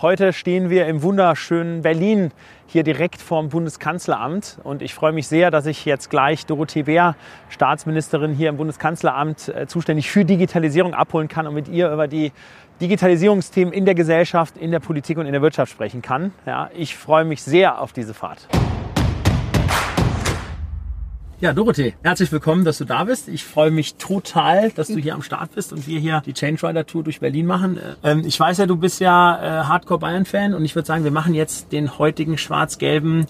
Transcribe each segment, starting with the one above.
Heute stehen wir im wunderschönen Berlin, hier direkt vorm Bundeskanzleramt. Und ich freue mich sehr, dass ich jetzt gleich Dorothee Bär, Staatsministerin hier im Bundeskanzleramt, äh, zuständig für Digitalisierung abholen kann und mit ihr über die Digitalisierungsthemen in der Gesellschaft, in der Politik und in der Wirtschaft sprechen kann. Ja, ich freue mich sehr auf diese Fahrt. Ja, Dorothee, herzlich willkommen, dass du da bist. Ich freue mich total, dass du hier am Start bist und wir hier die Change Rider Tour durch Berlin machen. Ähm, ich weiß ja, du bist ja äh, Hardcore Bayern Fan und ich würde sagen, wir machen jetzt den heutigen schwarz-gelben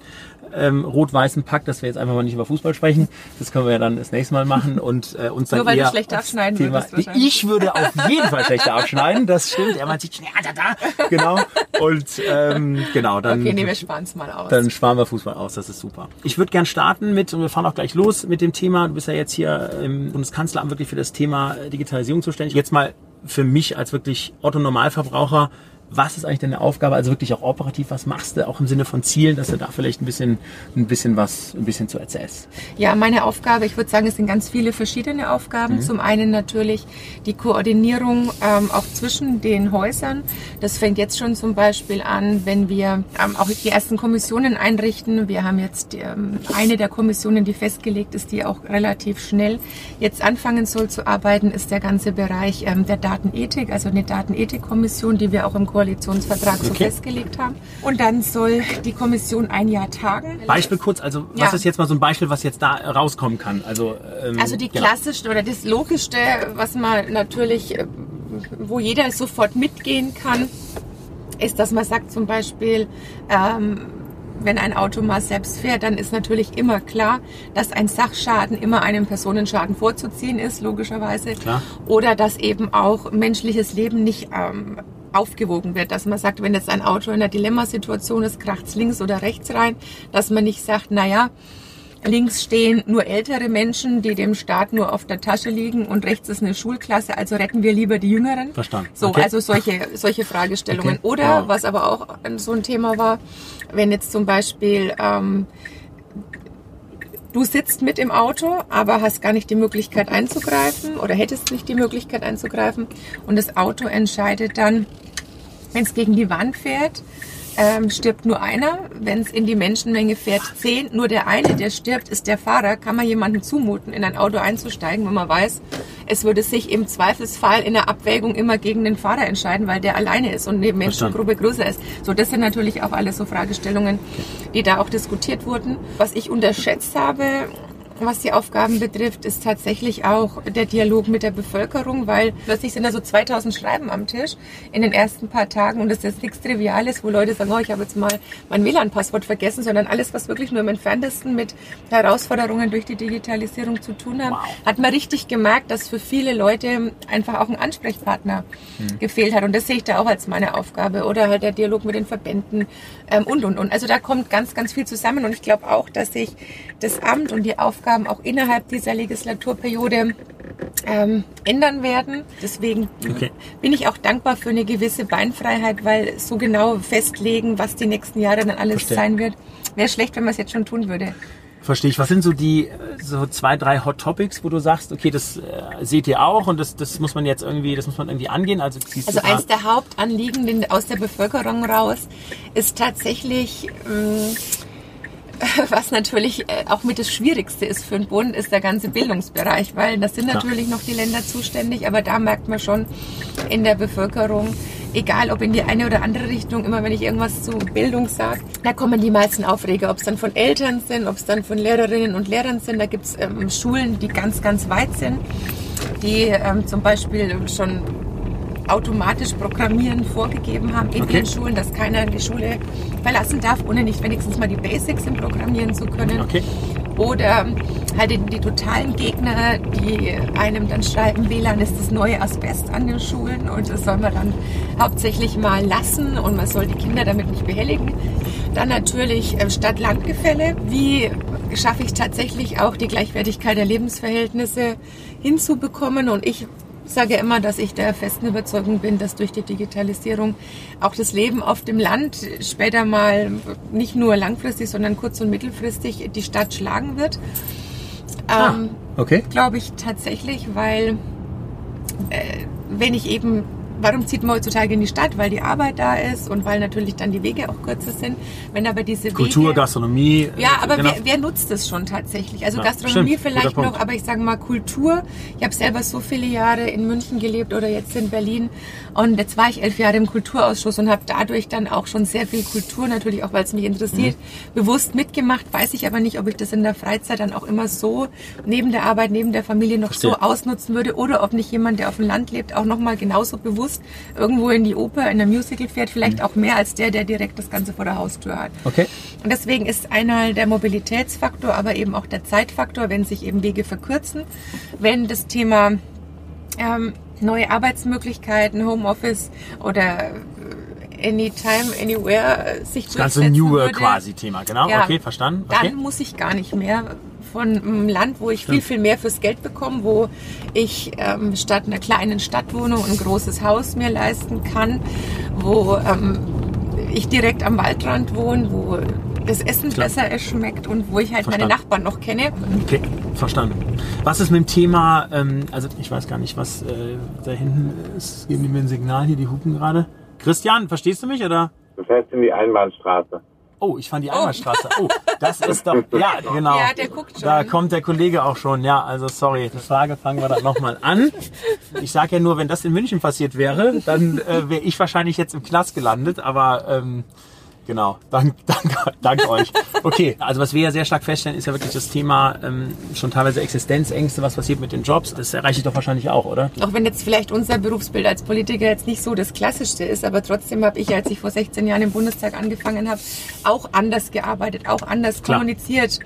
ähm, rot-weißen Pakt, dass wir jetzt einfach mal nicht über Fußball sprechen. Das können wir ja dann das nächste Mal machen und äh, uns dann Nur weil eher du schlechter abschneiden Thema, würdest Ich würde auf jeden Fall schlechter abschneiden, das stimmt. Er meint sich, ja, da, da, genau. Und ähm, genau, dann, Okay, nee, wir sparen es mal aus. dann sparen wir Fußball aus, das ist super. Ich würde gern starten mit, und wir fahren auch gleich los mit dem Thema, du bist ja jetzt hier im Bundeskanzleramt wirklich für das Thema Digitalisierung zuständig. Jetzt mal für mich als wirklich Otto-Normalverbraucher, was ist eigentlich deine Aufgabe, also wirklich auch operativ, was machst du, auch im Sinne von Zielen, dass du da vielleicht ein bisschen, ein bisschen was, ein bisschen zu erzählst. Ja, meine Aufgabe, ich würde sagen, es sind ganz viele verschiedene Aufgaben. Zum einen natürlich die Koordinierung ähm, auch zwischen den Häusern. Das fängt jetzt schon zum Beispiel an, wenn wir ähm, auch die ersten Kommissionen einrichten. Wir haben jetzt ähm, eine der Kommissionen, die festgelegt ist, die auch relativ schnell jetzt anfangen soll zu arbeiten, ist der ganze Bereich ähm, der Datenethik, also eine Datenethikkommission, die wir auch im Koalitionsvertrag so Okay. festgelegt haben. Und dann soll die Kommission ein Jahr tagen. Beispiel kurz, also was Ja. ist jetzt mal so ein Beispiel, was jetzt da rauskommen kann? Also, ähm, Also die genau. klassischste oder das logischste, was man natürlich, äh, wo jeder sofort mitgehen kann, ist, dass man sagt zum Beispiel, ähm, wenn ein Auto mal selbst fährt, dann ist natürlich immer klar, dass ein Sachschaden immer einem Personenschaden vorzuziehen ist, logischerweise. Klar. Oder dass eben auch menschliches Leben nicht ähm, aufgewogen wird. Dass man sagt, wenn jetzt ein Auto in einer Dilemmasituation ist, kracht's links oder rechts rein, dass man nicht sagt, naja, Links stehen nur ältere Menschen, die dem Staat nur auf der Tasche liegen und rechts ist eine Schulklasse, also retten wir lieber die Jüngeren. Verstanden. So, Okay. also solche, solche Fragestellungen. Okay. Oder, Wow. was aber auch so ein Thema war, wenn jetzt zum Beispiel ähm, du sitzt mit im Auto, aber hast gar nicht die Möglichkeit einzugreifen oder hättest nicht die Möglichkeit einzugreifen. Und das Auto entscheidet dann, wenn es gegen die Wand fährt, ähm, stirbt nur einer. Wenn es in die Menschenmenge fährt, zehn. Nur der eine, der stirbt, ist der Fahrer. Kann man jemandem zumuten, in ein Auto einzusteigen, wenn man weiß, es würde sich im Zweifelsfall in der Abwägung immer gegen den Fahrer entscheiden, weil der alleine ist und eine Menschengruppe größer ist. So, das sind natürlich auch alles so Fragestellungen, die da auch diskutiert wurden. Was ich unterschätzt habe, was die Aufgaben betrifft, ist tatsächlich auch der Dialog mit der Bevölkerung, weil plötzlich sind da so 2000 Schreiben am Tisch in den ersten paar Tagen und das ist nichts Triviales, wo Leute sagen, oh, ich habe jetzt mal mein WLAN-Passwort vergessen, sondern alles, was wirklich nur im entferntesten mit Herausforderungen durch die Digitalisierung zu tun haben, hat man richtig gemerkt, dass für viele Leute einfach auch ein Ansprechpartner gefehlt hat. Und das sehe ich da auch als meine Aufgabe oder halt der Dialog mit den Verbänden ähm, und und und. Also da kommt ganz, ganz viel zusammen und ich glaube auch, dass sich das Amt und die Aufgaben auch innerhalb dieser Legislaturperiode ähm, ändern werden. Deswegen Okay. bin ich auch dankbar für eine gewisse Beinfreiheit, weil so genau festlegen, was die nächsten Jahre dann alles Verstehe. sein wird, wäre schlecht, wenn man es jetzt schon tun würde. Verstehe ich. Was sind so die so zwei, drei Hot Topics, wo du sagst, okay, das äh, seht ihr auch und das, das muss man jetzt irgendwie, das muss man irgendwie angehen? Also, Also eins der Hauptanliegen aus der Bevölkerung raus ist tatsächlich, ähm, was natürlich äh, auch mit das Schwierigste ist für den Bund, ist der ganze Bildungsbereich, weil das sind natürlich noch die Länder zuständig, aber da merkt man schon in der Bevölkerung, egal ob in die eine oder andere Richtung, immer wenn ich irgendwas zu Bildung sage, da kommen die meisten Aufreger, ob es dann von Eltern sind, ob es dann von Lehrerinnen und Lehrern sind. Da gibt es ähm, Schulen, die ganz, ganz weit sind, die ähm, zum Beispiel schon automatisch Programmieren vorgegeben haben in Okay. den Schulen, dass keiner die Schule verlassen darf, ohne nicht wenigstens mal die Basics im Programmieren zu können. Okay. Oder halt die, die totalen Gegner, die einem dann schreiben, WLAN ist das neue Asbest an den Schulen und das soll man dann hauptsächlich mal lassen und man soll die Kinder damit nicht behelligen. Dann natürlich äh, Stadt-Land-Gefälle. Wie schaffe ich tatsächlich auch die Gleichwertigkeit der Lebensverhältnisse hinzubekommen. Und ich sage immer, dass ich der festen Überzeugung bin, dass durch die Digitalisierung auch das Leben auf dem Land später mal nicht nur langfristig, sondern kurz- und mittelfristig die Stadt schlagen wird. Ah, ähm, okay. Glaube ich tatsächlich, weil äh, wenn ich eben warum zieht man heutzutage in die Stadt? Weil die Arbeit da ist und weil natürlich dann die Wege auch kürzer sind. Wenn aber diese Kultur, Wege, Gastronomie. Ja, aber genau. wer, wer, nutzt das schon tatsächlich? Also ja, Gastronomie stimmt, vielleicht noch, aber ich sage mal Kultur. Ich habe selber so viele Jahre in München gelebt oder jetzt in Berlin und jetzt war ich elf Jahre im Kulturausschuss und habe dadurch dann auch schon sehr viel Kultur, natürlich auch weil es mich interessiert, mhm. bewusst mitgemacht. Weiß ich aber nicht, ob ich das in der Freizeit dann auch immer so neben der Arbeit, neben der Familie noch Verstehe. so ausnutzen würde oder ob nicht jemand, der auf dem Land lebt, auch nochmal genauso bewusst bewusst irgendwo in die Oper, in der Musical fährt, vielleicht mhm. auch mehr als der, der direkt das Ganze vor der Haustür hat. Okay. Und deswegen ist einer der Mobilitätsfaktor, aber eben auch der Zeitfaktor, wenn sich eben Wege verkürzen, wenn das Thema ähm, neue Arbeitsmöglichkeiten, Homeoffice oder äh, Anytime, Anywhere sich das ganze New Work quasi Thema, genau. Ja, okay, verstanden. Okay. Dann muss ich gar nicht mehr von einem Land, wo ich Stimmt. viel, viel mehr fürs Geld bekomme, wo ich ähm, statt einer kleinen Stadtwohnung ein großes Haus mir leisten kann, wo ähm, ich direkt am Waldrand wohne, wo das Essen Klar. besser schmeckt und wo ich halt Verstanden. meine Nachbarn noch kenne. Okay, verstanden. Was ist mit dem Thema, ähm, also ich weiß gar nicht, was äh, da hinten ist, geben die mir ein Signal hier, die hupen gerade. Christian, verstehst du mich oder? Du fährst in die Einbahnstraße. Oh, ich fand die Einbahnstraße. Oh, das ist doch, ja, genau. Ja, der guckt schon. Da kommt der Kollege auch schon. Ja, also sorry, die Frage fangen wir dann nochmal an. Ich sage ja nur, wenn das in München passiert wäre, dann äh, wäre ich wahrscheinlich jetzt im Knast gelandet. Aber ähm, Genau, dank, dank, dank euch. Okay, also was wir ja sehr stark feststellen, ist ja wirklich das Thema ähm, schon teilweise Existenzängste, was passiert mit den Jobs. Das erreiche ich doch wahrscheinlich auch, oder? Auch wenn jetzt vielleicht unser Berufsbild als Politiker jetzt nicht so das Klassischste ist, aber trotzdem habe ich, als ich vor 16 Jahren im Bundestag angefangen habe, auch anders gearbeitet, auch anders Klar. kommuniziert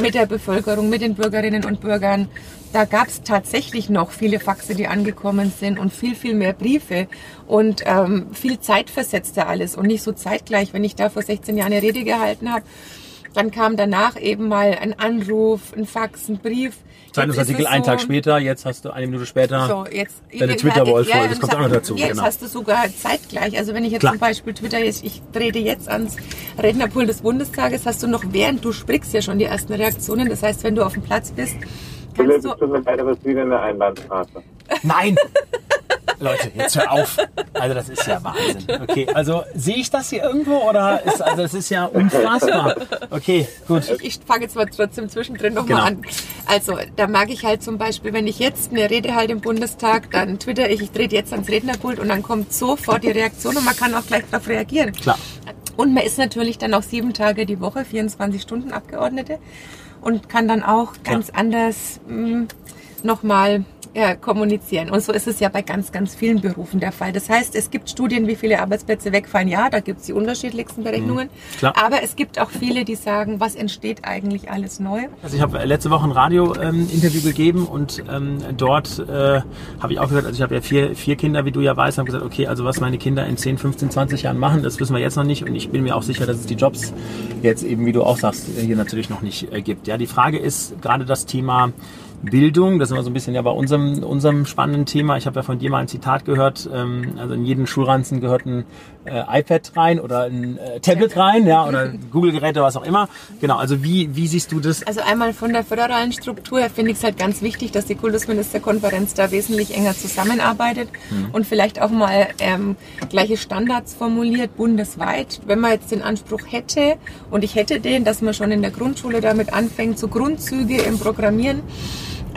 mit der Bevölkerung, mit den Bürgerinnen und Bürgern. Da gab es tatsächlich noch viele Faxe, die angekommen sind und viel, viel mehr Briefe und ähm, viel zeitversetzter alles und nicht so zeitgleich. Wenn ich da vor 16 Jahren eine Rede gehalten habe, dann kam danach eben mal ein Anruf, ein Fax, ein Brief. Zeitungsartikel so, einen Tag später, jetzt hast du eine Minute später so, jetzt, deine Twitter-Wall ja, das kommt auch noch dazu. Jetzt genau. hast du sogar zeitgleich. Also wenn ich jetzt Klar. zum Beispiel Twitter, jetzt, ich trete jetzt ans Rednerpult des Bundestages, hast du noch während du sprichst ja schon die ersten Reaktionen. Das heißt, wenn du auf dem Platz bist, kannst du... du weiteres wieder in der Einbahnstraße. Nein! Leute, jetzt hör auf. Also das ist ja Wahnsinn. Okay, also sehe ich das hier irgendwo oder ist also das ist ja unfassbar. Okay, gut. Ich, ich fange jetzt mal trotzdem zwischendrin nochmal genau. an. Also da mag ich halt zum Beispiel, wenn ich jetzt eine Rede halte im Bundestag, dann twitter ich, ich trete jetzt ans Rednerpult und dann kommt sofort die Reaktion und man kann auch gleich darauf reagieren. Klar. Und man ist natürlich dann auch sieben Tage die Woche, 24 Stunden Abgeordnete und kann dann auch ganz Klar. anders hm, nochmal ja, kommunizieren. Und so ist es ja bei ganz, ganz vielen Berufen der Fall. Das heißt, es gibt Studien, wie viele Arbeitsplätze wegfallen. Ja, da gibt es die unterschiedlichsten Berechnungen. Mhm, Aber es gibt auch viele, die sagen, was entsteht eigentlich alles neu? Also ich habe letzte Woche ein Radio-Interview ähm, gegeben und ähm, dort äh, habe ich auch gesagt, also ich habe ja vier, vier Kinder, wie du ja weißt, habe gesagt, okay, also was meine Kinder in 10, 15, 20 Jahren machen, das wissen wir jetzt noch nicht. Und ich bin mir auch sicher, dass es die Jobs jetzt eben, wie du auch sagst, hier natürlich noch nicht äh, gibt. Ja, die Frage ist gerade das Thema Bildung, das ist immer so ein bisschen ja bei unserem, unserem spannenden Thema. Ich habe ja von dir mal ein Zitat gehört, ähm, also in jeden Schulranzen gehört ein äh, iPad rein oder ein äh, Tablet rein, ja, oder Google-Geräte, was auch immer. Genau, also wie, wie siehst du das? Also einmal von der föderalen Struktur her finde ich es halt ganz wichtig, dass die Kultusministerkonferenz da wesentlich enger zusammenarbeitet hm. und vielleicht auch mal ähm, gleiche Standards formuliert, bundesweit. Wenn man jetzt den Anspruch hätte, und ich hätte den, dass man schon in der Grundschule damit anfängt, so Grundzüge im Programmieren,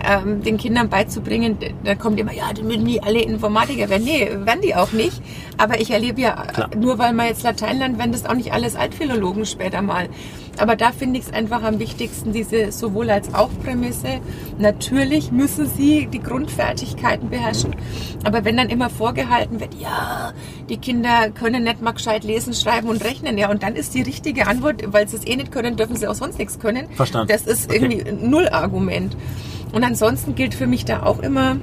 ähm, den Kindern beizubringen, da kommt immer, ja, die müssen nie alle Informatiker werden. Nee, werden die auch nicht. Aber ich erlebe ja, Klar. nur weil man jetzt Latein lernt, werden das auch nicht alles Altphilologen später mal. Aber da finde ich es einfach am wichtigsten, diese sowohl als auch Prämisse. Natürlich müssen sie die Grundfertigkeiten beherrschen. Aber wenn dann immer vorgehalten wird, ja, die Kinder können nicht mal gescheit lesen, schreiben und rechnen, ja, und dann ist die richtige Antwort, weil sie es eh nicht können, dürfen sie auch sonst nichts können. Verstanden. Das ist okay. irgendwie null Argument. Und ansonsten gilt für mich da auch immer,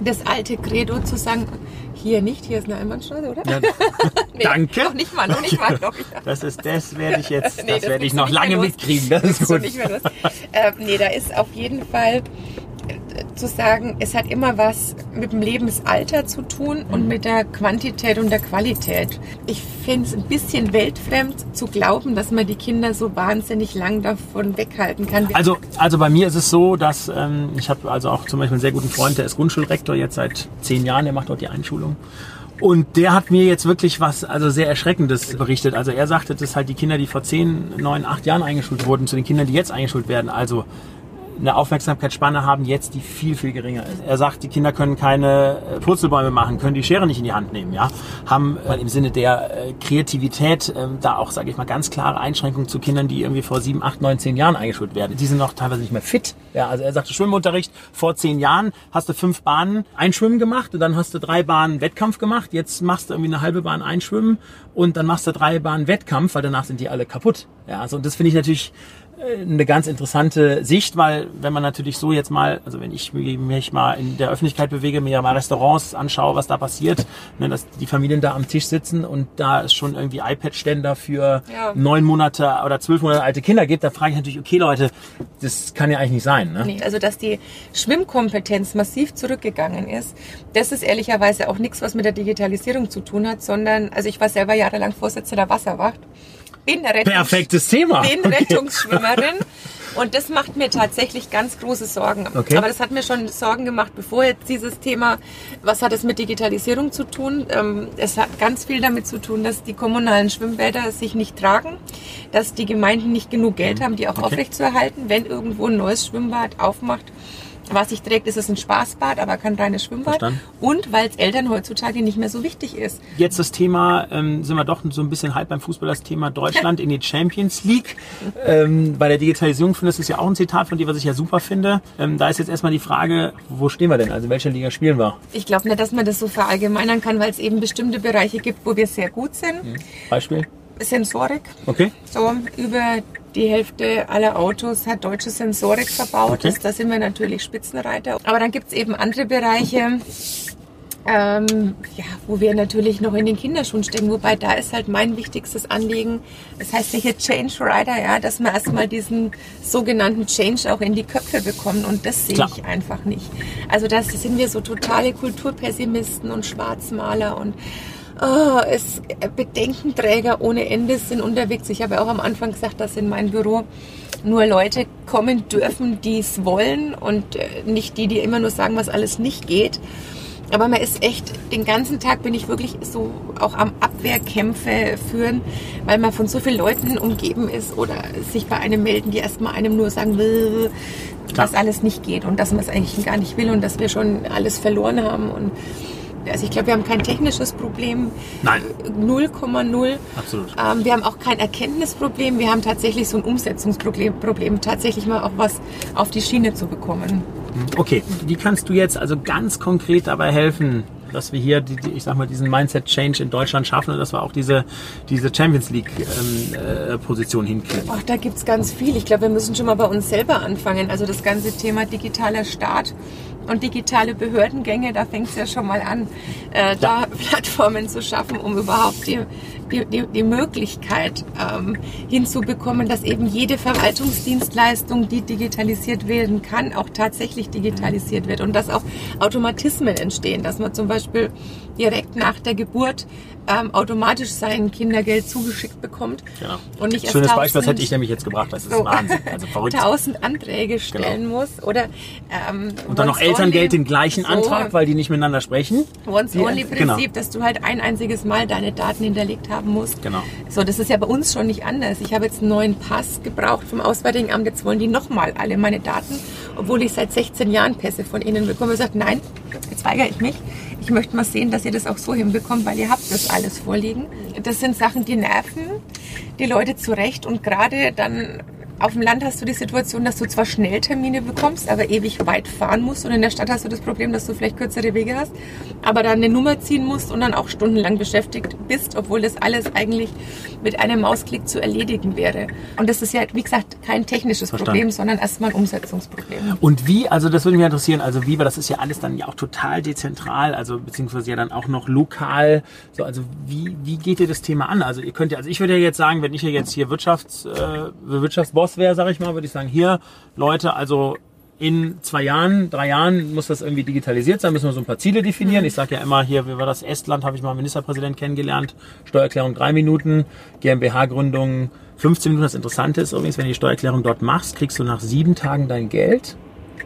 das alte Credo zu sagen, hier nicht, hier ist eine Einbahnstraße, oder? Ja, Nee, danke. Noch nicht mal, noch nicht mal, glaube ich. Das ist, das werde ich jetzt, Nee, das, das werde ich noch lange mitkriegen. Das ist gut. nicht mehr los. Ähm, nee, da ist auf jeden Fall zu sagen, es hat immer was mit dem Lebensalter zu tun und Mhm. mit der Quantität und der Qualität. Ich finde es ein bisschen weltfremd zu glauben, dass man die Kinder so wahnsinnig lang davon weghalten kann. Also, also bei mir ist es so, dass ähm, ich habe also auch zum Beispiel einen sehr guten Freund, der ist Grundschulrektor jetzt seit zehn Jahren, der macht dort die Einschulung. Und der hat mir jetzt wirklich was also sehr Erschreckendes berichtet. Also er sagte, dass halt die Kinder, die vor zehn, neun, acht Jahren eingeschult wurden, zu den Kindern, die jetzt eingeschult werden, also eine Aufmerksamkeitsspanne haben jetzt, die viel, viel geringer ist. Er sagt, die Kinder können keine äh, Purzelbäume machen, können die Schere nicht in die Hand nehmen, ja. Haben äh, im Sinne der äh, Kreativität äh, da auch, sage ich mal, ganz klare Einschränkungen zu Kindern, die irgendwie vor sieben, acht, neun, zehn Jahren eingeschult werden. Die sind noch teilweise nicht mehr fit. Ja, also er sagte, Schwimmunterricht vor zehn Jahren hast du fünf Bahnen Einschwimmen gemacht und dann hast du drei Bahnen Wettkampf gemacht. Jetzt machst du irgendwie eine halbe Bahn Einschwimmen und dann machst du drei Bahnen Wettkampf, weil danach sind die alle kaputt. Ja, also und das finde ich natürlich eine ganz interessante Sicht, weil wenn man natürlich so jetzt mal, also wenn ich mich mal in der Öffentlichkeit bewege, mir ja mal Restaurants anschaue, was da passiert, ne, dass die Familien da am Tisch sitzen und da es schon irgendwie iPad-Ständer für Ja. neun Monate oder zwölf Monate alte Kinder gibt, da frage ich natürlich, okay Leute, das kann ja eigentlich nicht sein. Ne? Nee, also dass die Schwimmkompetenz massiv zurückgegangen ist, das ist ehrlicherweise auch nichts, was mit der Digitalisierung zu tun hat, sondern, also ich war selber jahrelang Vorsitzende der Wasserwacht, bin, Rettungs Perfektes Thema. bin Okay. Rettungsschwimmerin und das macht mir tatsächlich ganz große Sorgen. Okay. Aber das hat mir schon Sorgen gemacht, bevor jetzt dieses Thema, was hat es mit Digitalisierung zu tun? Ähm, es hat ganz viel damit zu tun, dass die kommunalen Schwimmbäder sich nicht tragen, dass die Gemeinden nicht genug Geld haben, die auch Okay. aufrechtzuerhalten, wenn irgendwo ein neues Schwimmbad aufmacht. Was sich trägt, ist es ein Spaßbad, aber kein reines Schwimmbad. Verstanden. Und weil es Eltern heutzutage nicht mehr so wichtig ist. Jetzt das Thema, ähm, sind wir doch so ein bisschen halb beim Fußball, das Thema Deutschland in die Champions League. Ähm, bei der Digitalisierung finde ich, das ist ja auch ein Zitat von dir, was ich ja super finde. Ähm, da ist jetzt erstmal die Frage, wo stehen wir denn? Also in welcher Liga spielen wir? Ich glaube nicht, dass man das so verallgemeinern kann, weil es eben bestimmte Bereiche gibt, wo wir sehr gut sind. Beispiel? Sensorik. Okay. So über die Hälfte aller Autos hat deutsche Sensorik verbaut. Okay. Da sind wir natürlich Spitzenreiter. Aber dann gibt es eben andere Bereiche, ähm, ja, wo wir natürlich noch in den Kinderschuhen stecken. Wobei da ist halt mein wichtigstes Anliegen, das heißt ja hier Change Rider, ja, dass wir erstmal diesen sogenannten Change auch in die Köpfe bekommen. Und das sehe Klar. ich einfach nicht. Also das sind wir so totale Kulturpessimisten und Schwarzmaler und Oh, es, Bedenkenträger ohne Ende sind unterwegs. Ich habe ja auch am Anfang gesagt, dass in mein Büro nur Leute kommen dürfen, die es wollen und äh, nicht die, die immer nur sagen, was alles nicht geht. Aber man ist echt, den ganzen Tag bin ich wirklich so auch am Abwehrkämpfe führen, weil man von so vielen Leuten umgeben ist oder sich bei einem melden, die erstmal einem nur sagen, will, dass alles nicht geht und dass man es eigentlich gar nicht will und dass wir schon alles verloren haben. Und also ich glaube, wir haben kein technisches Problem. Nein. 0,0. Absolut. Ähm, wir haben auch kein Erkenntnisproblem. Wir haben tatsächlich so ein Umsetzungsproblem, Problem, tatsächlich mal auch was auf die Schiene zu bekommen. Okay, wie kannst du jetzt also ganz konkret dabei helfen, dass wir hier, die, die, ich sag mal, diesen Mindset-Change in Deutschland schaffen und dass wir auch diese, diese Champions League-Position hinkriegen? Ach, da gibt's ganz viel. Ich glaube, wir müssen schon mal bei uns selber anfangen. Also das ganze Thema digitaler Staat und digitale Behördengänge, da fängt's ja schon mal an, äh, da Plattformen zu schaffen, um überhaupt die, die, die, die Möglichkeit ähm, hinzubekommen, dass eben jede Verwaltungsdienstleistung, die digitalisiert werden kann, auch tatsächlich digitalisiert wird und dass auch Automatismen entstehen, dass man zum Beispiel direkt nach der Geburt ähm, automatisch sein Kindergeld zugeschickt bekommt Genau. und nicht Schönes Beispiel, das hätte ich nämlich jetzt gebracht. Das ist so Wahnsinn. Also verrückt. tausend Anträge stellen muss oder ähm, Und dann noch Elterngeld den gleichen so, Antrag, weil die nicht miteinander sprechen. Once Die- only genau. Dass du halt ein einziges Mal deine Daten hinterlegt haben musst. Genau. So, das ist ja bei uns schon nicht anders. Ich habe jetzt einen neuen Pass gebraucht vom Auswärtigen Amt. Jetzt wollen die nochmal alle meine Daten, obwohl ich seit 16 Jahren Pässe von ihnen bekomme. Ich gesagt, nein, jetzt weigere ich mich. Ich möchte mal sehen, dass ihr das auch so hinbekommt, weil ihr habt das alles vorliegen. Das sind Sachen, die nerven die Leute zurecht und gerade dann auf dem Land hast du die Situation, dass du zwar schnell Termine bekommst, aber ewig weit fahren musst. Und in der Stadt hast du das Problem, dass du vielleicht kürzere Wege hast, aber dann eine Nummer ziehen musst und dann auch stundenlang beschäftigt bist, obwohl das alles eigentlich mit einem Mausklick zu erledigen wäre. Und das ist ja, wie gesagt, kein technisches Verstanden. Problem, sondern erstmal ein Umsetzungsproblem. Und wie, also das würde mich interessieren, also wie, weil das ist ja alles dann ja auch total dezentral, also beziehungsweise ja dann auch noch lokal. So, also wie, wie geht ihr das Thema an? Also ihr könnt ja, also ich würde ja jetzt sagen, wenn ich ja jetzt hier Wirtschafts, äh, Wirtschaftsboss wäre, sage ich mal, würde ich sagen, hier, Leute, also in zwei Jahren, drei Jahren muss das irgendwie digitalisiert sein, müssen wir so ein paar Ziele definieren. Ich sage ja immer hier, wie war das, Estland, habe ich mal Ministerpräsident kennengelernt, Steuererklärung drei Minuten, GmbH-Gründung 15 Minuten. Das Interessante ist übrigens, wenn du die Steuererklärung dort machst, kriegst du nach sieben Tagen dein Geld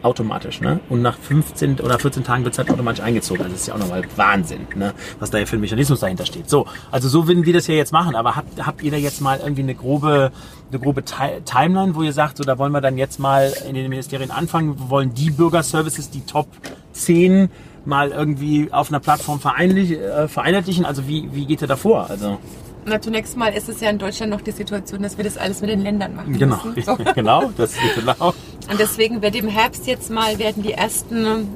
automatisch, ne? Und nach 15 oder 14 Tagen wird es halt automatisch eingezogen. Also das ist ja auch nochmal Wahnsinn, ne? Was da ja für ein Mechanismus dahinter steht. So, also so würden wir das ja jetzt machen. Aber habt, habt ihr da jetzt mal irgendwie eine grobe, eine grobe Ti- Timeline, wo ihr sagt, so da wollen wir dann jetzt mal in den Ministerien anfangen, wir wollen die Bürgerservices, die Top 10 mal irgendwie auf einer Plattform vereinlich, äh, vereinheitlichen? Also wie, wie geht ihr da vor? Also Na, zunächst mal ist es ja in Deutschland noch die Situation, dass wir das alles mit den Ländern machen genau, müssen. So. genau, das ist genau. Und deswegen wird im Herbst jetzt mal, werden die ersten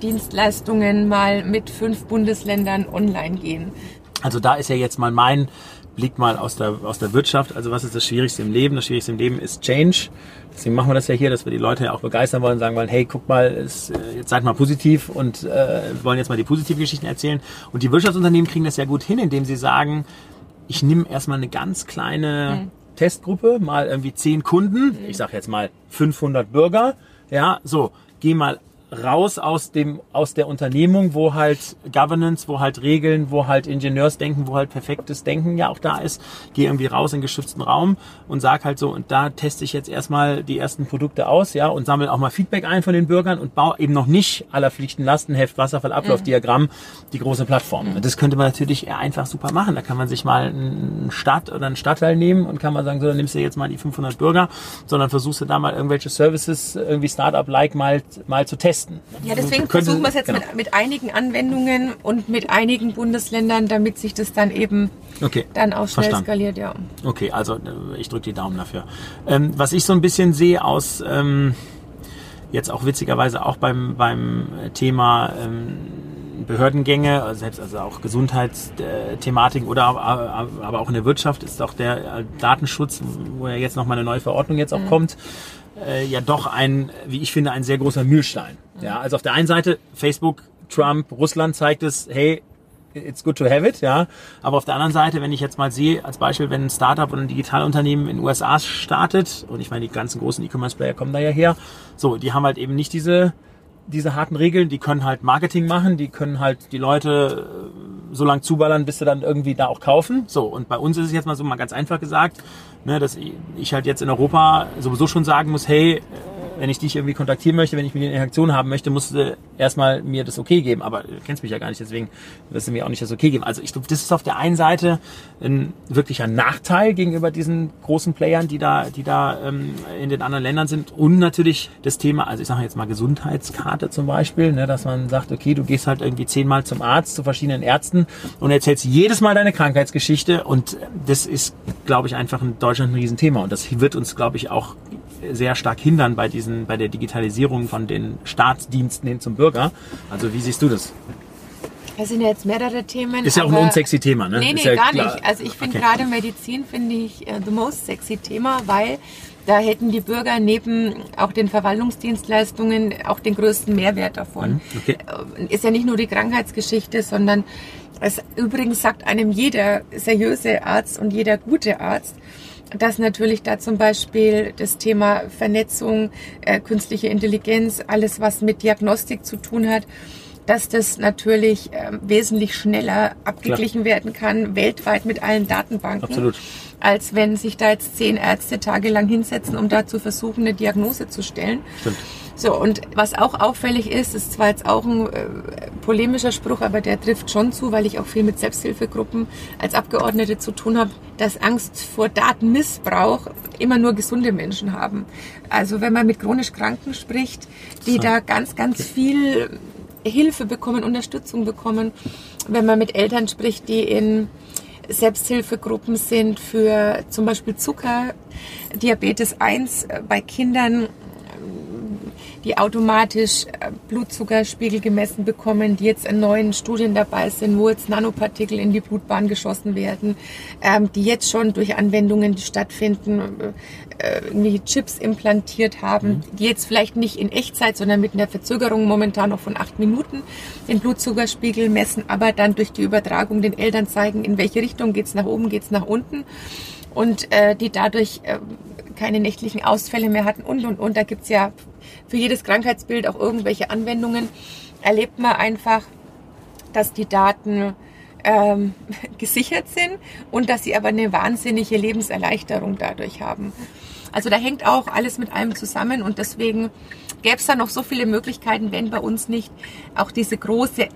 Dienstleistungen mal mit fünf Bundesländern online gehen. Also da ist ja jetzt mal mein Blick mal aus der, aus der Wirtschaft. Also was ist das Schwierigste im Leben? Das Schwierigste im Leben ist Change. Deswegen machen wir das ja hier, dass wir die Leute ja auch begeistern wollen, sagen wollen, hey, guck mal, es, äh, jetzt seid mal positiv und äh, wollen jetzt mal die positiven Geschichten erzählen. Und die Wirtschaftsunternehmen kriegen das ja gut hin, indem sie sagen, ich nehme erstmal eine ganz kleine Testgruppe, mal irgendwie zehn Kunden, ich sage jetzt mal 500 Bürger, ja, so, geh mal raus aus dem aus der Unternehmung, wo halt Governance, wo halt Regeln, wo halt Ingenieursdenken, wo halt perfektes Denken ja auch da ist. Geh irgendwie raus in geschützten Raum und sag halt so und da teste ich jetzt erstmal die ersten Produkte aus, ja, und sammle auch mal Feedback ein von den Bürgern und baue eben noch nicht aller Pflichten, Lastenheft, Wasserfallablaufdiagramm die große Plattform. Und das könnte man natürlich einfach super machen. Da kann man sich mal eine Stadt oder einen Stadtteil nehmen und kann man sagen, so, dann nimmst du jetzt mal die 500 Bürger, sondern versuchst du da mal irgendwelche Services irgendwie Startup-like mal mal zu testen. Ja, deswegen Könnte- versuchen wir es jetzt genau. mit, mit einigen Anwendungen und mit einigen Bundesländern, damit sich das dann eben Okay. dann auch schnell Verstanden. skaliert, ja. Okay, also äh, ich drücke die Daumen dafür. Ähm, was ich so ein bisschen sehe aus ähm, jetzt auch witzigerweise auch beim beim Thema ähm, Behördengänge, also selbst also auch Gesundheitsthematiken oder aber, auch in der Wirtschaft ist auch der äh, Datenschutz, wo ja jetzt noch mal eine neue Verordnung jetzt auch kommt, äh, ja doch ein, wie ich finde, ein sehr großer Mühlstein. Ja, also auf der einen Seite Facebook, Trump, Russland zeigt es, hey, it's good to have it, ja. Aber auf der anderen Seite, wenn ich jetzt mal sehe, als Beispiel, wenn ein Startup oder ein Digitalunternehmen in den USA startet, und ich meine, die ganzen großen E-Commerce-Player kommen da ja her, so, die haben halt eben nicht diese, diese harten Regeln, die können halt Marketing machen, die können halt die Leute äh, so lang zuballern, bis sie dann irgendwie da auch kaufen. So, und bei uns ist es jetzt mal so mal ganz einfach gesagt, ne, dass ich halt jetzt in Europa sowieso schon sagen muss, hey, wenn ich dich irgendwie kontaktieren möchte, wenn ich mit dir eine Interaktion haben möchte, musst du erstmal mir das okay geben. Aber du kennst mich ja gar nicht, deswegen wirst du mir auch nicht das okay geben. Also ich glaube, das ist auf der einen Seite ein wirklicher Nachteil gegenüber diesen großen Playern, die da, die da ähm, in den anderen Ländern sind. Und natürlich das Thema, also ich sage jetzt mal Gesundheitskarte zum Beispiel, ne, dass man sagt, okay, du gehst halt irgendwie zehnmal zum Arzt, zu verschiedenen Ärzten und erzählst jedes Mal deine Krankheitsgeschichte. Und das ist, glaube ich, einfach in Deutschland ein Riesenthema. Und das wird uns, glaube ich, auch sehr stark hindern bei diesen, bei der Digitalisierung von den Staatsdiensten hin zum Bürger. Also wie siehst du das? Das sind ja jetzt mehrere Themen. Ist ja auch ein unsexy Thema, ne? Nee, nee, ja gar klar. nicht. Also ich finde Okay. gerade Medizin finde ich äh, the most sexy Thema, weil da hätten die Bürger neben auch den Verwaltungsdienstleistungen auch den größten Mehrwert davon. Mhm, okay. Äh, Ist ja nicht nur die Krankheitsgeschichte, sondern es übrigens sagt einem jeder seriöse Arzt und jeder gute Arzt, dass natürlich da zum Beispiel das Thema Vernetzung, äh, künstliche Intelligenz, alles was mit Diagnostik zu tun hat, dass das natürlich ähm, wesentlich schneller abgeglichen werden kann, weltweit mit allen Datenbanken, Absolut. als wenn sich da jetzt zehn Ärzte tagelang hinsetzen, um da zu versuchen, eine Diagnose zu stellen. Stimmt. So, und was auch auffällig ist, ist zwar jetzt auch ein äh, polemischer Spruch, aber der trifft schon zu, weil ich auch viel mit Selbsthilfegruppen als Abgeordnete zu tun habe, dass Angst vor Datenmissbrauch immer nur gesunde Menschen haben. Also wenn man mit chronisch Kranken spricht, die So. da ganz, ganz viel Hilfe bekommen, Unterstützung bekommen, wenn man mit Eltern spricht, die in Selbsthilfegruppen sind für zum Beispiel Zucker, Diabetes 1 äh, bei Kindern die automatisch äh, Blutzuckerspiegel gemessen bekommen, die jetzt in neuen Studien dabei sind, wo jetzt Nanopartikel in die Blutbahn geschossen werden, ähm, die jetzt schon durch Anwendungen, die stattfinden, äh, irgendwie Chips implantiert haben, mhm. die jetzt vielleicht nicht in Echtzeit, sondern mit einer Verzögerung momentan noch von acht Minuten den Blutzuckerspiegel messen, aber dann durch die Übertragung den Eltern zeigen, in welche Richtung geht's nach oben, geht's nach unten und äh, die dadurch äh, keine nächtlichen Ausfälle mehr hatten und und und. Da gibt's ja für jedes Krankheitsbild auch irgendwelche Anwendungen, erlebt man einfach, dass die Daten ähm, gesichert sind und dass sie aber eine wahnsinnige Lebenserleichterung dadurch haben. Also da hängt auch alles mit allem zusammen und deswegen gäbe es da noch so viele Möglichkeiten, wenn bei uns nicht auch diese große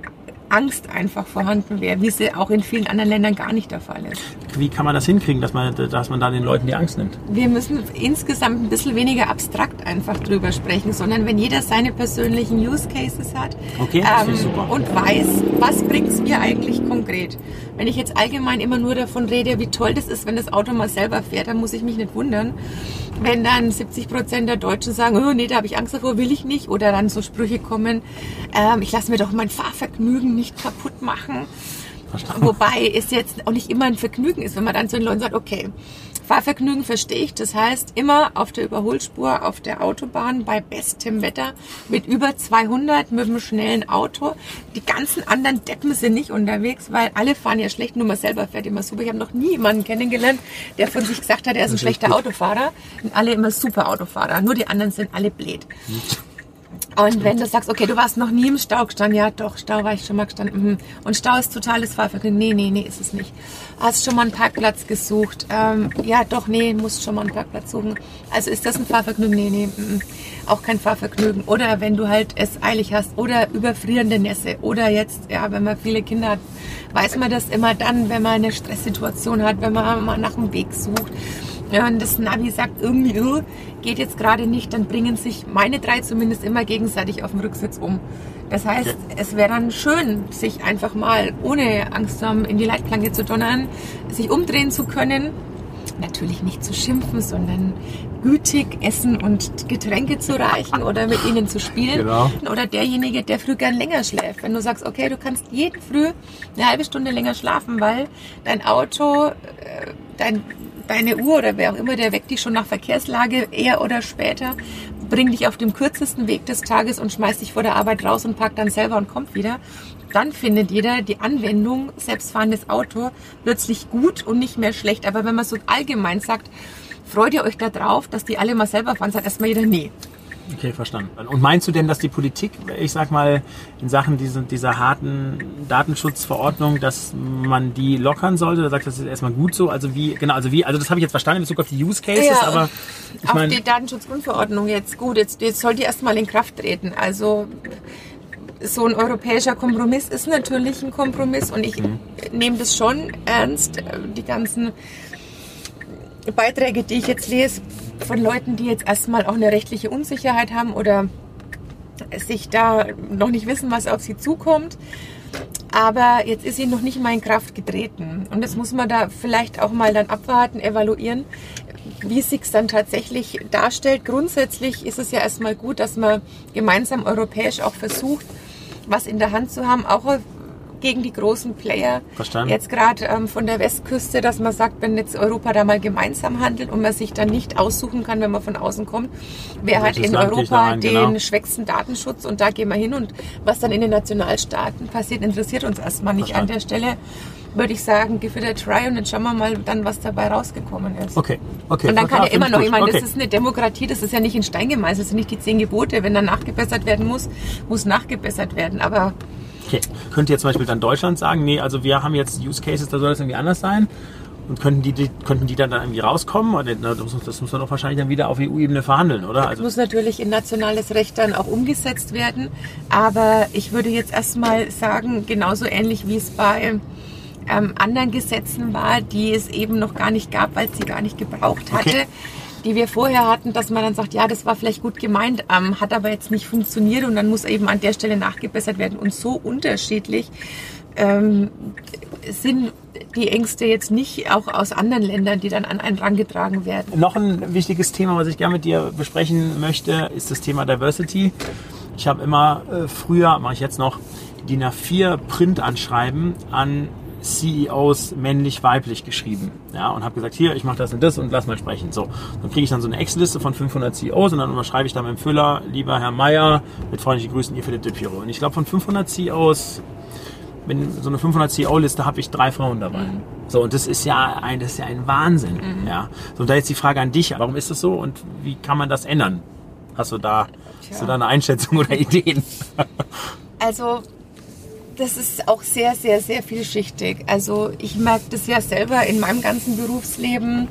Angst einfach vorhanden wäre, wie sie auch in vielen anderen Ländern gar nicht der Fall ist. Wie kann man das hinkriegen, dass man, dass man da den Leuten die Angst nimmt? Wir müssen insgesamt ein bisschen weniger abstrakt einfach drüber sprechen, sondern wenn jeder seine persönlichen Use Cases hat okay, ähm, und weiß, was bringt es mir eigentlich konkret. Wenn ich jetzt allgemein immer nur davon rede, wie toll das ist, wenn das Auto mal selber fährt, dann muss ich mich nicht wundern, wenn dann 70 Prozent der Deutschen sagen, oh nee, da habe ich Angst davor, will ich nicht. Oder dann so Sprüche kommen, ähm, ich lasse mir doch mein Fahrvergnügen nicht kaputt machen. Verstanden. Wobei es jetzt auch nicht immer ein Vergnügen ist, wenn man dann zu den Leuten sagt, okay, Fahrvergnügen verstehe ich. Das heißt, immer auf der Überholspur, auf der Autobahn bei bestem Wetter mit über 200 mit einem schnellen Auto. Die ganzen anderen Deppen sind nicht unterwegs, weil alle fahren ja schlecht, nur man selber fährt immer super. Ich habe noch nie jemanden kennengelernt, der von sich gesagt hat, er ist ein schlechter Autofahrer. Und alle immer super Autofahrer. Nur die anderen sind alle blöd. Und wenn du sagst, okay, du warst noch nie im Stau gestanden, ja doch, Stau war ich schon mal gestanden. Mhm. Und Stau ist totales Fahrvergnügen. Nee, nee, nee, ist es nicht. Hast schon mal einen Parkplatz gesucht? Ähm, ja, doch, nee, musst schon mal einen Parkplatz suchen. Also ist das ein Fahrvergnügen? Nee, nee, mm, auch kein Fahrvergnügen. Oder wenn du halt es eilig hast oder überfrierende Nässe oder jetzt, ja, wenn man viele Kinder hat, weiß man das immer dann, wenn man eine Stresssituation hat, wenn man mal nach einem Weg sucht ja, und das Navi sagt irgendwie, oh, geht jetzt gerade nicht, dann bringen sich meine drei zumindest immer gegenseitig auf dem Rücksitz um. Das heißt, okay. es wäre dann schön, sich einfach mal ohne Angst zu haben, in die Leitplanke zu donnern, sich umdrehen zu können. Natürlich nicht zu schimpfen, sondern gütig Essen und Getränke zu reichen oder mit ihnen zu spielen. Genau. Oder derjenige, der früh gern länger schläft. Wenn du sagst, okay, du kannst jeden Früh eine halbe Stunde länger schlafen, weil dein Auto, äh, dein deine Uhr oder wer auch immer, der weckt dich schon nach Verkehrslage eher oder später, bringt dich auf dem kürzesten Weg des Tages und schmeißt dich vor der Arbeit raus und packt dann selber und kommt wieder. Dann findet jeder die Anwendung selbstfahrendes Auto plötzlich gut und nicht mehr schlecht. Aber wenn man so allgemein sagt, freut ihr euch da drauf, dass die alle mal selber fahren, sagt erstmal jeder, nee. Okay, verstanden. Und meinst du denn, dass die Politik, ich sag mal, in Sachen diese, dieser harten Datenschutzverordnung, dass man die lockern sollte? Da sagst du, das ist erstmal gut so. Also wie, genau, also wie, also das habe ich jetzt verstanden in Bezug auf die Use Cases, ja, aber ich meine. die Datenschutzgrundverordnung jetzt gut, jetzt, jetzt soll die erstmal in Kraft treten. Also so ein europäischer Kompromiss ist natürlich ein Kompromiss und ich mhm. nehme das schon ernst, die ganzen Beiträge, die ich jetzt lese von Leuten, die jetzt erstmal auch eine rechtliche Unsicherheit haben oder sich da noch nicht wissen, was auf sie zukommt. Aber jetzt ist sie noch nicht mal in Kraft getreten. Und das muss man da vielleicht auch mal dann abwarten, evaluieren, wie es sich dann tatsächlich darstellt. Grundsätzlich ist es ja erstmal gut, dass man gemeinsam europäisch auch versucht, was in der Hand zu haben, auch gegen die großen Player. Verstanden. Jetzt gerade ähm, von der Westküste, dass man sagt, wenn jetzt Europa da mal gemeinsam handelt und man sich dann nicht aussuchen kann, wenn man von außen kommt, wer hat in Land Europa rein, den genau. schwächsten Datenschutz und da gehen wir hin und was dann in den Nationalstaaten passiert, interessiert uns erstmal nicht Verstanden. an der Stelle würde ich sagen, give it a try und dann schauen wir mal dann, was dabei rausgekommen ist. Okay, okay. Und dann kann ja immer noch, ich meine, okay. das ist eine Demokratie, das ist ja nicht in Stein gemeißelt, das sind nicht die zehn Gebote. Wenn dann nachgebessert werden muss, muss nachgebessert werden. Aber Okay. Könnte jetzt zum Beispiel dann Deutschland sagen, nee, also wir haben jetzt Use Cases, da soll das irgendwie anders sein. Und könnten die, die, könnten die dann, dann irgendwie rauskommen? Oder, das, muss, das muss man doch wahrscheinlich dann wieder auf EU-Ebene verhandeln, oder? Also das muss natürlich in nationales Recht dann auch umgesetzt werden. Aber ich würde jetzt erstmal sagen, genauso ähnlich wie es bei ähm, anderen Gesetzen war, die es eben noch gar nicht gab, weil es sie gar nicht gebraucht hatte. Okay die wir vorher hatten, dass man dann sagt, ja, das war vielleicht gut gemeint, ähm, hat aber jetzt nicht funktioniert und dann muss eben an der Stelle nachgebessert werden. Und so unterschiedlich ähm, sind die Ängste jetzt nicht auch aus anderen Ländern, die dann an einen rangetragen werden. Noch ein wichtiges Thema, was ich gerne mit dir besprechen möchte, ist das Thema Diversity. Ich habe immer äh, früher, mache ich jetzt noch, DIN A4 Printanschreiben an CEOs männlich-weiblich geschrieben. Ja, und habe gesagt, hier, ich mache das und das und lass mal sprechen. So, dann kriege ich dann so eine Excel-Liste von 500 CEOs und dann unterschreibe ich da mit dem Füller, lieber Herr Meier, mit freundlichen Grüßen, ihr Philipp de Piro. Und ich glaube, von 500 CEOs, wenn so eine 500 CEO-Liste habe ich drei Frauen dabei. Mhm. So, und das ist ja ein, das ist ja ein Wahnsinn. Mhm. Ja. So, und da jetzt die Frage an dich, warum ist das so und wie kann man das ändern? Hast du da, hast du da eine Einschätzung oder Ideen? Also das ist auch sehr, sehr, sehr vielschichtig. Also ich merke das ja selber in meinem ganzen Berufsleben,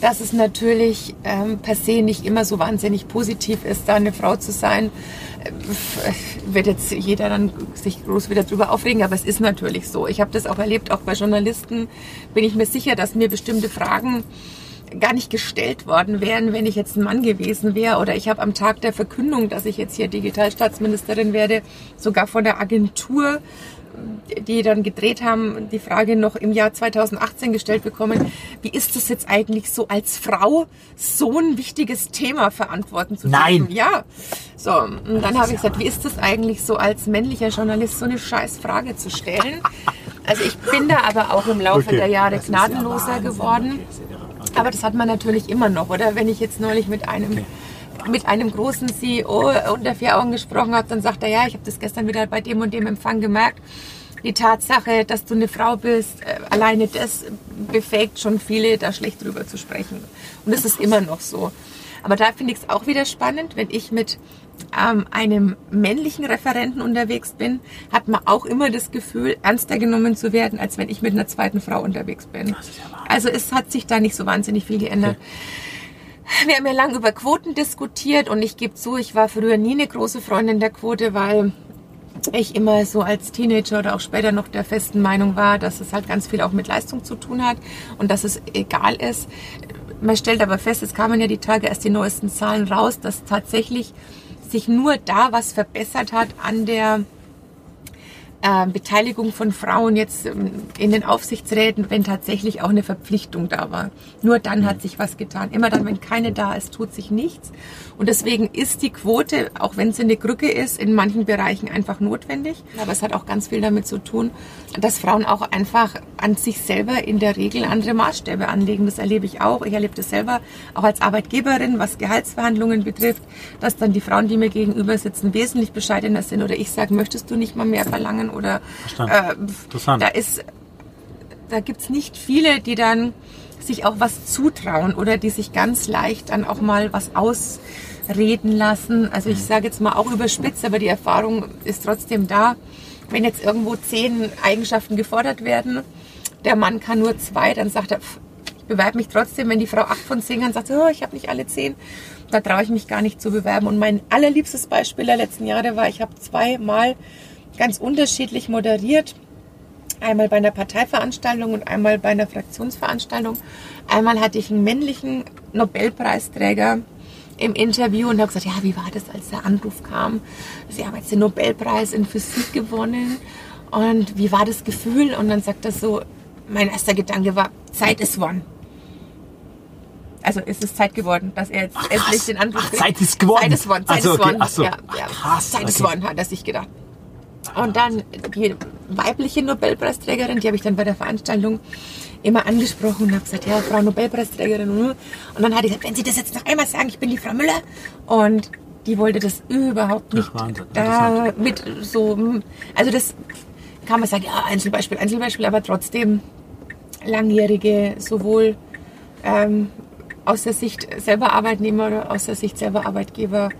dass es natürlich ähm, per se nicht immer so wahnsinnig positiv ist, da eine Frau zu sein. Äh, wird jetzt jeder dann sich groß wieder drüber aufregen, aber es ist natürlich so. Ich habe das auch erlebt, auch bei Journalisten bin ich mir sicher, dass mir bestimmte Fragen gar nicht gestellt worden wären, wenn ich jetzt ein Mann gewesen wäre. Oder ich habe am Tag der Verkündung, dass ich jetzt hier Digitalstaatsministerin werde, sogar von der Agentur, die dann gedreht haben, die Frage noch im Jahr 2018 gestellt bekommen, wie ist es jetzt eigentlich so als Frau so ein wichtiges Thema verantworten zu dürfen? Nein. Ja. So, und dann habe ich gesagt, wie ist es eigentlich so als männlicher Journalist so eine scheiß Frage zu stellen? Also ich bin da aber auch im Laufe okay. der Jahre gnadenloser geworden. Aber das hat man natürlich immer noch, oder? Wenn ich jetzt neulich mit einem okay mit einem großen CEO unter vier Augen gesprochen habe, dann sagt er, ja, ich habe das gestern wieder bei dem und dem Empfang gemerkt. Die Tatsache, dass du eine Frau bist, äh, alleine das befähigt schon viele, da schlecht drüber zu sprechen. Und das ist immer noch so. Aber da finde ich es auch wieder spannend, wenn ich mit ähm, einem männlichen Referenten unterwegs bin, hat man auch immer das Gefühl, ernster genommen zu werden, als wenn ich mit einer zweiten Frau unterwegs bin. Ja also es hat sich da nicht so wahnsinnig viel geändert. Okay. Wir haben ja lange über Quoten diskutiert und ich gebe zu, ich war früher nie eine große Freundin der Quote, weil ich immer so als Teenager oder auch später noch der festen Meinung war, dass es halt ganz viel auch mit Leistung zu tun hat und dass es egal ist. Man stellt aber fest, es kamen ja die Tage erst die neuesten Zahlen raus, dass tatsächlich sich nur da was verbessert hat an der Beteiligung von Frauen jetzt ähm, in den Aufsichtsräten, wenn tatsächlich auch eine Verpflichtung da war. Nur dann hat sich was getan. Immer dann, wenn keine da ist, tut sich nichts. Und deswegen ist die Quote, auch wenn sie eine Krücke ist, in manchen Bereichen einfach notwendig. Aber es hat auch ganz viel damit zu tun, dass Frauen auch einfach an sich selber in der Regel andere Maßstäbe anlegen. Das erlebe ich auch. Ich erlebe das selber auch als Arbeitgeberin, was Gehaltsverhandlungen betrifft, dass dann die Frauen, die mir gegenüber sitzen, wesentlich bescheidener sind. Oder ich sage, möchtest du nicht mal mehr verlangen? Oder äh, da ist, da gibt's nicht viele, die dann sich auch was zutrauen oder die sich ganz leicht dann auch mal was aus reden lassen. Also ich sage jetzt mal auch überspitzt, aber die Erfahrung ist trotzdem da. Wenn jetzt irgendwo zehn Eigenschaften gefordert werden, der Mann kann nur zwei, dann sagt er, ich bewerbe mich trotzdem. Wenn die Frau acht von zehn kann, sagt oh, ich habe nicht alle zehn, da traue ich mich gar nicht zu bewerben. Und mein allerliebstes Beispiel der letzten Jahre war, ich habe zweimal ganz unterschiedlich moderiert. Einmal bei einer Parteiveranstaltung und einmal bei einer Fraktionsveranstaltung. Einmal hatte ich einen männlichen Nobelpreisträger im Interview und habe gesagt, ja, wie war das, als der Anruf kam? Sie haben jetzt den Nobelpreis in Physik gewonnen. Und wie war das Gefühl? Und dann sagt er so, mein erster Gedanke war, Zeit ist one. Also ist es Zeit geworden, dass er jetzt Ach, endlich den Anruf Ach, Zeit ist geworden. Zeit ist one. Zeit also, ist one. Ach so. Ja, ja. Krass, Zeit okay. ist one, hat er sich gedacht. Und dann die weibliche Nobelpreisträgerin, die habe ich dann bei der Veranstaltung immer angesprochen und habe gesagt, ja, Frau Nobelpreisträgerin. Und dann hatte ich gesagt, wenn Sie das jetzt noch einmal sagen, ich bin die Frau Müller. Und die wollte das überhaupt nicht Ach, da mit so, also das kann man sagen, ja, Einzelbeispiel, Einzelbeispiel, aber trotzdem langjährige, sowohl ähm, aus der Sicht selber Arbeitnehmer oder aus der Sicht selber Arbeitgeber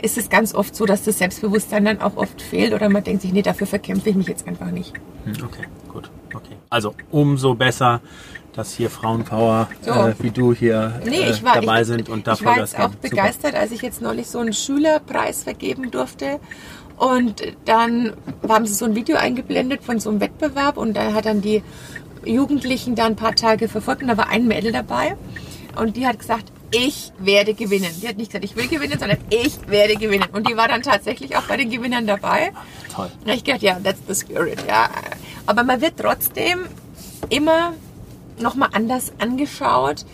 ist es ganz oft so, dass das Selbstbewusstsein dann auch oft fehlt oder man denkt sich, nee, dafür verkämpfe ich mich jetzt einfach nicht. Hm, okay, gut. Okay. Also umso besser, dass hier Frauenpower so. äh, wie du hier nee, äh, war, dabei ich, sind und dafür Ich war jetzt auch begeistert, als ich jetzt neulich so einen Schülerpreis vergeben durfte. Und dann haben sie so ein Video eingeblendet von so einem Wettbewerb und da hat dann die Jugendlichen da ein paar Tage verfolgt und da war ein Mädel dabei und die hat gesagt, ich werde gewinnen. Die hat nicht gesagt, ich will gewinnen, sondern ich werde gewinnen. Und die war dann tatsächlich auch bei den Gewinnern dabei. Toll. Und ich gedacht, ja, that's the spirit, ja. Aber man wird trotzdem immer nochmal anders angeschaut.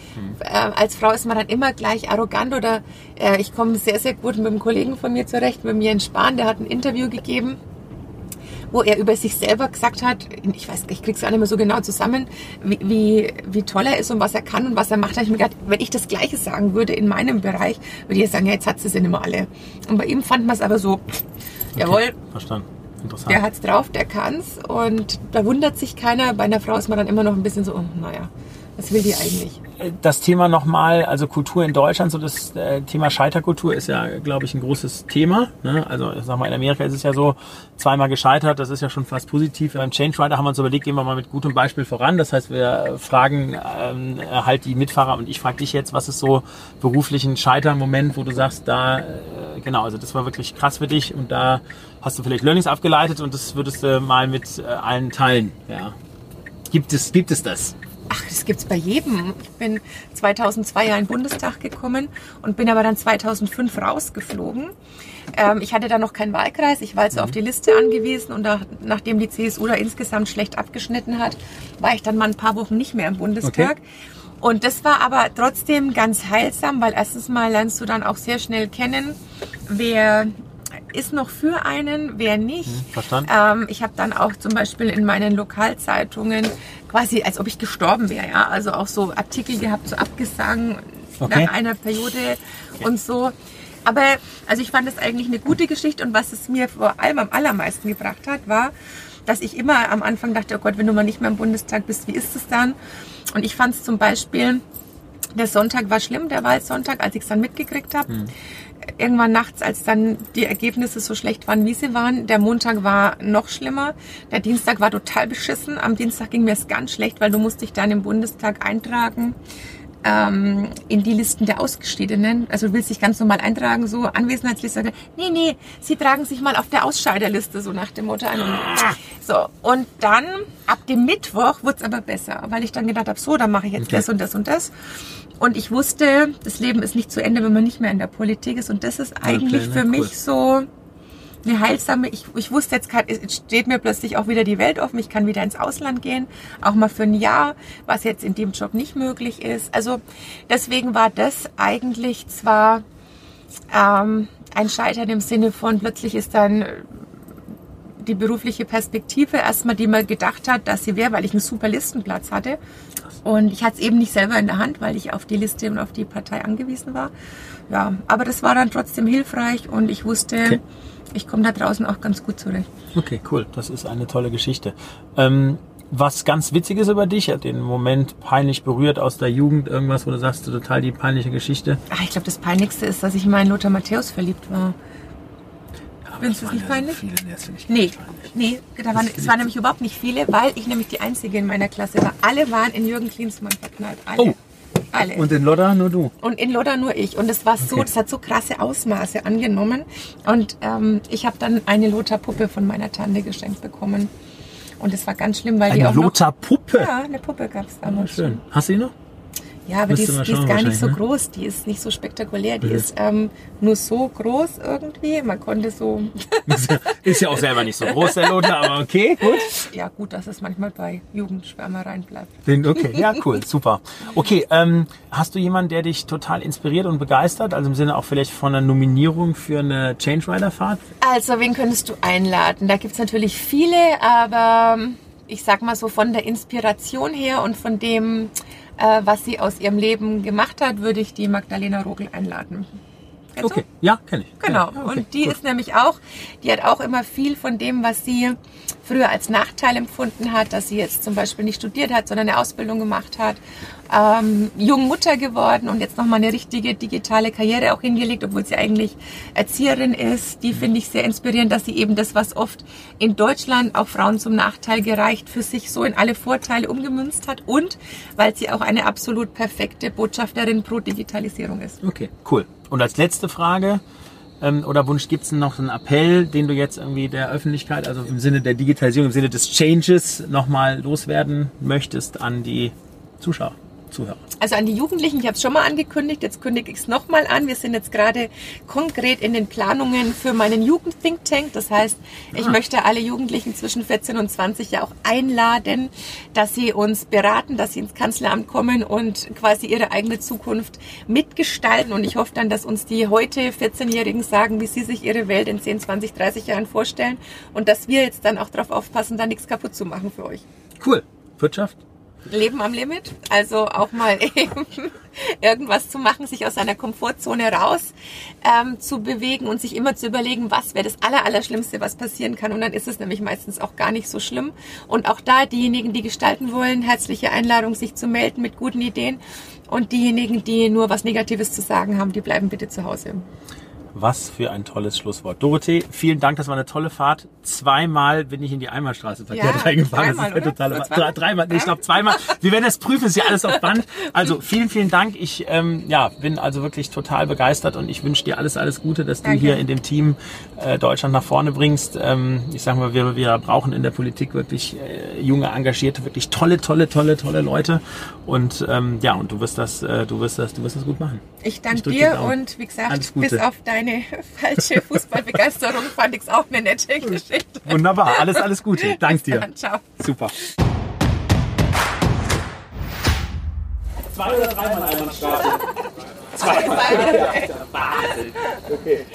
Äh, als Frau ist man dann immer gleich arrogant oder äh, ich komme sehr, sehr gut mit einem Kollegen von mir zurecht, mit mir in Spahn, der hat ein Interview gegeben wo er über sich selber gesagt hat, ich weiß, ich krieg's gar nicht mehr so genau zusammen, wie, wie, wie toll er ist und was er kann und was er macht. Da ich mir gedacht, wenn ich das Gleiche sagen würde in meinem Bereich, würde ich sagen, ja, jetzt hat sie es ja nicht mehr alle. Und bei ihm fand man es aber so, jawohl, Verstanden. Interessant. der hat's drauf, der kann's und da wundert sich keiner. Bei einer Frau ist man dann immer noch ein bisschen so, oh, naja, was will die eigentlich? Das Thema nochmal, also Kultur in Deutschland, so das äh, Thema Scheiterkultur ist ja, glaube ich, ein großes Thema. Ne? Also ich sag mal, in Amerika ist es ja so, zweimal gescheitert, das ist ja schon fast positiv. Beim Change Rider haben wir uns überlegt, gehen wir mal mit gutem Beispiel voran. Das heißt, wir fragen ähm, halt die Mitfahrer und ich frage dich jetzt, was ist so beruflich ein Scheitermoment, wo du sagst, da, äh, genau, also das war wirklich krass für dich und da hast du vielleicht Learnings abgeleitet und das würdest du mal mit äh, allen teilen. Ja. Gibt es, gibt es das? Ach, das gibt's bei jedem. Ich bin 2002 ja in den Bundestag gekommen und bin aber dann 2005 rausgeflogen. Ähm, ich hatte da noch keinen Wahlkreis. Ich war also auf die Liste angewiesen und da, nachdem die CSU da insgesamt schlecht abgeschnitten hat, war ich dann mal ein paar Wochen nicht mehr im Bundestag. Okay. Und das war aber trotzdem ganz heilsam, weil erstens mal lernst du dann auch sehr schnell kennen, wer ist noch für einen, wer nicht. verstanden. Ähm, ich habe dann auch zum Beispiel in meinen Lokalzeitungen quasi, als ob ich gestorben wäre, ja, also auch so Artikel gehabt, so abgesang Okay. nach einer Periode und so. Aber also ich fand das eigentlich eine gute Geschichte und was es mir vor allem am allermeisten gebracht hat, war, dass ich immer am Anfang dachte, oh Gott, wenn du mal nicht mehr im Bundestag bist, wie ist es dann? Und ich fand es zum Beispiel, der Sonntag war schlimm, der Wahlsonntag, als ich es dann mitgekriegt habe. Irgendwann nachts, als dann die Ergebnisse so schlecht waren, wie sie waren. Der Montag war noch schlimmer. Der Dienstag war total beschissen. Am Dienstag ging mir es ganz schlecht, weil du musst dich dann im Bundestag eintragen ähm, in die Listen der Ausgeschiedenen. Also du willst dich ganz normal eintragen, so Anwesenheitsliste. Nee, nee, sie tragen sich mal auf der Ausscheiderliste, so nach dem Motto ein. So, und dann, ab dem Mittwoch wurde es aber besser, weil ich dann gedacht habe, so, dann mache ich jetzt Okay. das und das und das. Und ich wusste, das Leben ist nicht zu Ende, wenn man nicht mehr in der Politik ist. Und das ist eigentlich ne? für Cool. mich so eine heilsame, ich, ich wusste jetzt, kann, es steht mir plötzlich auch wieder die Welt offen, ich kann wieder ins Ausland gehen, auch mal für ein Jahr, was jetzt in dem Job nicht möglich ist. Also deswegen war das eigentlich zwar ähm, ein Scheitern im Sinne von, plötzlich ist dann die berufliche Perspektive erstmal, die man gedacht hat, dass sie wäre, weil ich einen super Listenplatz hatte. Und ich hatte es eben nicht selber in der Hand, weil ich auf die Liste und auf die Partei angewiesen war. Ja, aber das war dann trotzdem hilfreich und ich wusste, Okay. ich komme da draußen auch ganz gut zurecht. Okay, cool. Das ist eine tolle Geschichte. Ähm, was ganz Witziges über dich, hat den Moment peinlich berührt aus der Jugend, irgendwas, wo du sagst, total die peinliche Geschichte. Ach, ich glaube, das Peinlichste ist, dass ich mal in Lothar Matthäus verliebt war. Findest du es nicht peinlich? Viele, das finde ich Nee, nee, da waren, es waren nämlich überhaupt nicht viele, weil ich nämlich die Einzige in meiner Klasse war. Alle waren in Jürgen Klinsmann verknallt. Alle. Oh. Alle. Und in Lodda nur du. Und in Lodda nur ich. Und es war so, Okay. das hat so krasse Ausmaße angenommen. Und ähm, ich habe dann eine Lothar-Puppe von meiner Tante geschenkt bekommen. Und es war ganz schlimm, weil die Eine auch noch... Lothar-Puppe. Ja, eine Puppe gab es Ah, damals schon. schön. Hast du ihn noch? Ja, aber die ist, die ist gar nicht so ne? groß. Die ist nicht so spektakulär. Die Mhm. ist ähm, nur so groß irgendwie. Man konnte so... Ist ja auch selber nicht so groß, der Lothar, aber okay, gut. ja, gut, dass es manchmal bei Jugendschwärmereien bleibt. Okay, ja, cool, super. Okay, ähm, hast du jemanden, der dich total inspiriert und begeistert? Also im Sinne auch vielleicht von einer Nominierung für eine Change Rider Fahrt? Also, wen könntest du einladen? Da gibt's natürlich viele, aber ich sag mal so von der Inspiration her und von dem, was sie aus ihrem Leben gemacht hat, würde ich die Magdalena Rogel einladen. Kennst du? Okay, ja, kenne ich. Genau. Ja, okay, und die gut. ist nämlich auch, die hat auch immer viel von dem, was sie früher als Nachteil empfunden hat, dass sie jetzt zum Beispiel nicht studiert hat, sondern eine Ausbildung gemacht hat, ähm, jung Mutter geworden und jetzt nochmal eine richtige digitale Karriere auch hingelegt, obwohl sie eigentlich Erzieherin ist. Die finde ich sehr inspirierend, dass sie eben das, was oft in Deutschland auch Frauen zum Nachteil gereicht, für sich so in alle Vorteile umgemünzt hat und weil sie auch eine absolut perfekte Botschafterin pro Digitalisierung ist. Okay, cool. Und als letzte Frage ähm, oder Wunsch, gibt es noch einen Appell, den du jetzt irgendwie der Öffentlichkeit, also im Sinne der Digitalisierung, im Sinne des Changes nochmal loswerden möchtest an die Zuschauer, Zuhörern? Also an die Jugendlichen, ich habe es schon mal angekündigt, jetzt kündige ich es nochmal an. Wir sind jetzt gerade konkret in den Planungen für meinen Jugend-Think Tank. Das heißt, ich ah. möchte alle Jugendlichen zwischen 14 und 20 ja auch einladen, dass sie uns beraten, dass sie ins Kanzleramt kommen und quasi ihre eigene Zukunft mitgestalten. Und ich hoffe dann, dass uns die heute 14-Jährigen sagen, wie sie sich ihre Welt in 10, 20, 30 Jahren vorstellen und dass wir jetzt dann auch darauf aufpassen, da nichts kaputt zu machen für euch. Cool. Wirtschaft? Leben am Limit. Also auch mal eben irgendwas zu machen, sich aus seiner Komfortzone raus ähm, zu bewegen und sich immer zu überlegen, was wäre das Allerallerschlimmste, was passieren kann. Und dann ist es nämlich meistens auch gar nicht so schlimm. Und auch da diejenigen, die gestalten wollen, herzliche Einladung, sich zu melden mit guten Ideen. Und diejenigen, die nur was Negatives zu sagen haben, die bleiben bitte zu Hause. Was für ein tolles Schlusswort. Dorothee, vielen Dank, das war eine tolle Fahrt. Zweimal bin ich in die Einbahnstraße verkehrt ja, reingefahren. Dreimal, das ist ja total. Dreimal, nee, ich glaube zweimal. Wir werden das prüfen, ist ja alles auf Band. Also vielen, vielen Dank. Ich ähm, ja, bin also wirklich total begeistert und ich wünsche dir alles, alles Gute, dass Danke. du hier in dem Team äh, Deutschland nach vorne bringst. Ähm, ich sage mal, wir, wir brauchen in der Politik wirklich äh, junge, engagierte, wirklich tolle, tolle, tolle, tolle Leute. Und ähm, ja, und du wirst das, äh, du wirst das, du wirst das gut machen. Ich danke dir und wie gesagt, bis auf deine falsche Fußballbegeisterung fand ich es auch eine nette Geschichte. Wunderbar, alles, alles Gute. Dank dir. Dann, ciao. Super. Zwei oder dreimal Einbahnstraße? Zwei. Zwei. Wahnsinn. Okay.